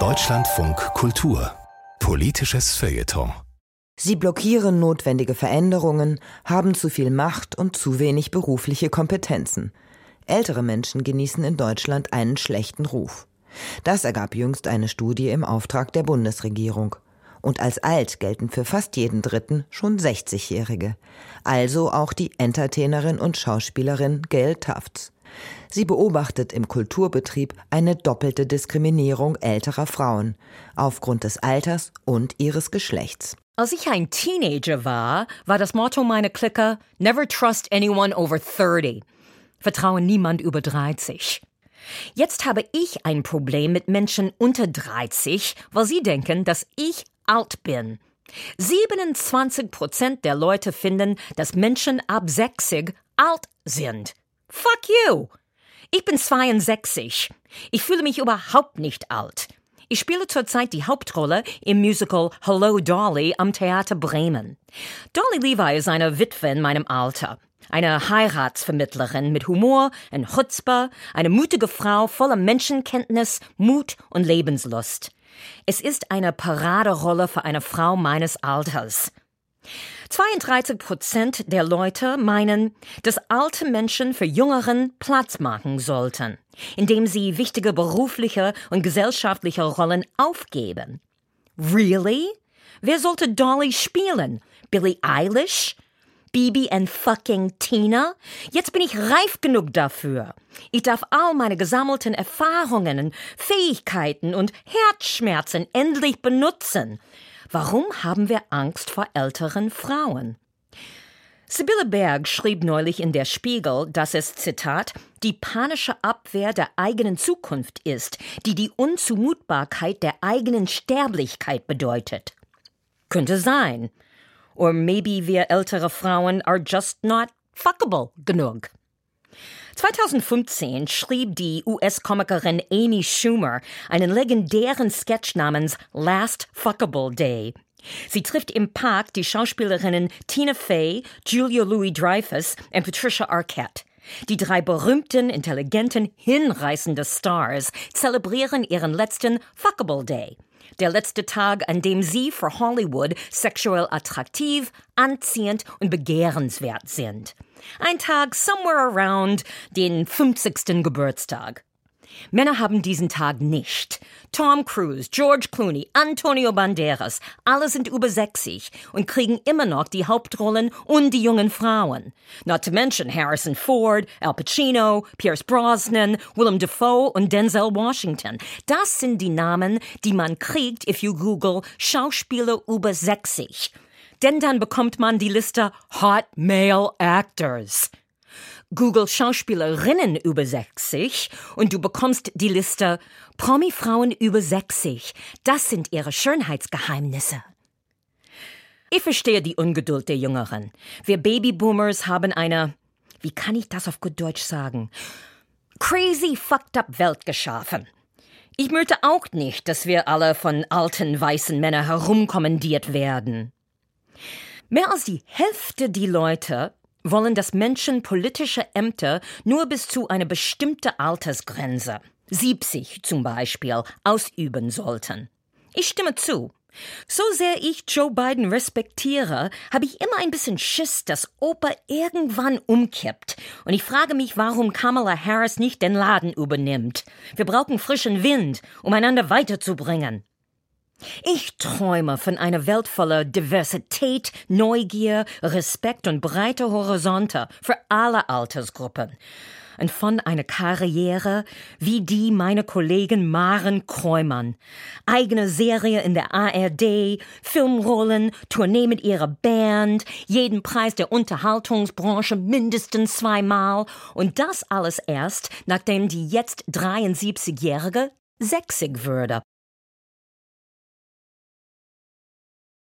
Deutschlandfunk Kultur Politisches Feuilleton Sie blockieren notwendige Veränderungen, haben zu viel Macht und zu wenig berufliche Kompetenzen. Ältere Menschen genießen in Deutschland einen schlechten Ruf. Das ergab jüngst eine Studie im Auftrag der Bundesregierung. Und als alt gelten für fast jeden Dritten schon 60-Jährige. Also auch die Entertainerin und Schauspielerin Gail Tufts. Sie beobachtet im Kulturbetrieb eine doppelte Diskriminierung älterer Frauen aufgrund des Alters und ihres Geschlechts. Als ich ein Teenager war, war das Motto meiner Clique Never trust anyone over 30. Vertraue niemand über 30. Jetzt habe ich ein Problem mit Menschen unter 30, weil sie denken, dass ich alt bin. 27 Prozent der Leute finden, dass Menschen ab 60 alt sind. Fuck you! Ich bin 62. Ich fühle mich überhaupt nicht alt. Ich spiele zurzeit die Hauptrolle im Musical Hello Dolly am Theater Bremen. Dolly Levi ist eine Witwe in meinem Alter. Eine Heiratsvermittlerin mit Humor und Chutzpah, eine mutige Frau voller Menschenkenntnis, Mut und Lebenslust. Es ist eine Paraderolle für eine Frau meines Alters. 32 Prozent der Leute meinen, dass alte Menschen für Jüngeren Platz machen sollten, indem sie wichtige berufliche und gesellschaftliche Rollen aufgeben. Really? Wer sollte Dolly spielen? Billie Eilish? Bibi and fucking Tina? Jetzt bin ich reif genug dafür. Ich darf all meine gesammelten Erfahrungen, Fähigkeiten und Herzschmerzen endlich benutzen. Warum haben wir Angst vor älteren Frauen? Sibylle Berg schrieb neulich in der Spiegel, dass es, Zitat, die panische Abwehr der eigenen Zukunft ist, die die Unzumutbarkeit der eigenen Sterblichkeit bedeutet. Könnte sein. Or maybe wir ältere Frauen are just not fuckable genug. 2015 schrieb die US-Komikerin Amy Schumer einen legendären Sketch namens Last Fuckable Day. Sie trifft im Park die Schauspielerinnen Tina Fey, Julia Louis-Dreyfus und Patricia Arquette. Die drei berühmten, intelligenten, hinreißenden Stars zelebrieren ihren letzten Fuckable Day. Der letzte Tag, an dem sie für Hollywood sexuell attraktiv, anziehend und begehrenswert sind. Ein Tag somewhere around den 50. Geburtstag. Männer haben diesen Tag nicht. Tom Cruise, George Clooney, Antonio Banderas, alle sind über 60 und kriegen immer noch die Hauptrollen und die jungen Frauen. Not to mention Harrison Ford, Al Pacino, Pierce Brosnan, Willem Dafoe und Denzel Washington. Das sind die Namen, die man kriegt, if you Google Schauspieler über 60 denn dann bekommt man die Liste Hot Male Actors. Google Schauspielerinnen über 60 und du bekommst die Liste Promi-Frauen über 60. Das sind ihre Schönheitsgeheimnisse. Ich verstehe die Ungeduld der Jüngeren. Wir Babyboomers haben eine, wie kann ich das auf gut Deutsch sagen, crazy fucked up Welt geschaffen. Ich möchte auch nicht, dass wir alle von alten weißen Männern herumkommandiert werden. Mehr als die Hälfte die Leute wollen, dass Menschen politische Ämter nur bis zu einer bestimmten Altersgrenze, 70 zum Beispiel, ausüben sollten. Ich stimme zu. So sehr ich Joe Biden respektiere, habe ich immer ein bisschen Schiss, dass Opa irgendwann umkippt. Und ich frage mich, warum Kamala Harris nicht den Laden übernimmt. Wir brauchen frischen Wind, um einander weiterzubringen. Ich träume von einer Welt voller Diversität, Neugier, Respekt und breite Horizonte für alle Altersgruppen. Und von einer Karriere wie die meiner Kollegin Maren Kräumann. Eigene Serie in der ARD, Filmrollen, Tournee mit ihrer Band, jeden Preis der Unterhaltungsbranche mindestens zweimal. Und das alles erst, nachdem die jetzt 73-Jährige 60 würde.